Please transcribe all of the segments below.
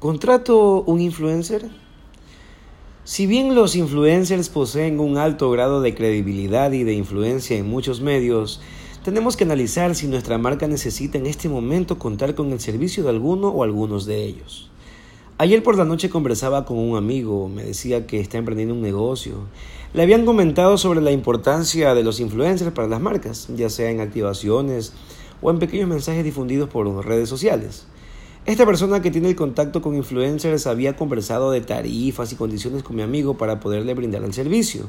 ¿Contrato un influencer? Si bien los influencers poseen un alto grado de credibilidad y de influencia en muchos medios, tenemos que analizar si nuestra marca necesita en este momento contar con el servicio de alguno o algunos de ellos. Ayer por la noche conversaba con un amigo, me decía que está emprendiendo un negocio. Le habían comentado sobre la importancia de los influencers para las marcas, ya sea en activaciones o en pequeños mensajes difundidos por redes sociales. Esta persona que tiene el contacto con influencers había conversado de tarifas y condiciones con mi amigo para poderle brindar el servicio.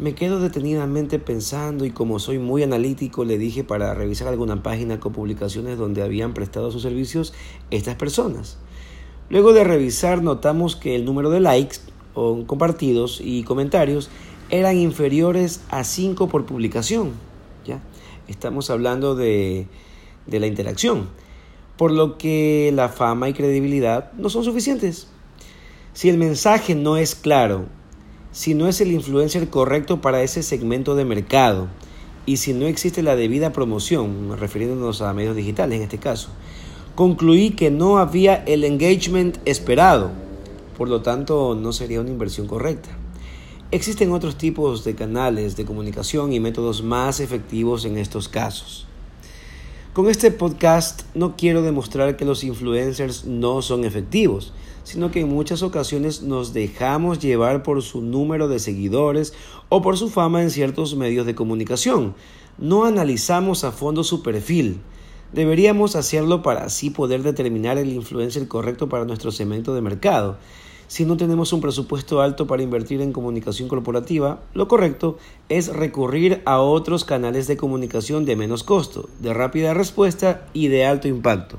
Me quedo detenidamente pensando y como soy muy analítico le dije para revisar alguna página con publicaciones donde habían prestado sus servicios estas personas. Luego de revisar notamos que el número de likes o compartidos y comentarios eran inferiores a 5 por publicación. ¿ya? Estamos hablando de, de la interacción por lo que la fama y credibilidad no son suficientes. Si el mensaje no es claro, si no es el influencer correcto para ese segmento de mercado y si no existe la debida promoción, refiriéndonos a medios digitales en este caso, concluí que no había el engagement esperado, por lo tanto no sería una inversión correcta. Existen otros tipos de canales de comunicación y métodos más efectivos en estos casos. Con este podcast no quiero demostrar que los influencers no son efectivos, sino que en muchas ocasiones nos dejamos llevar por su número de seguidores o por su fama en ciertos medios de comunicación. No analizamos a fondo su perfil. Deberíamos hacerlo para así poder determinar el influencer correcto para nuestro segmento de mercado. Si no tenemos un presupuesto alto para invertir en comunicación corporativa, lo correcto es recurrir a otros canales de comunicación de menos costo, de rápida respuesta y de alto impacto.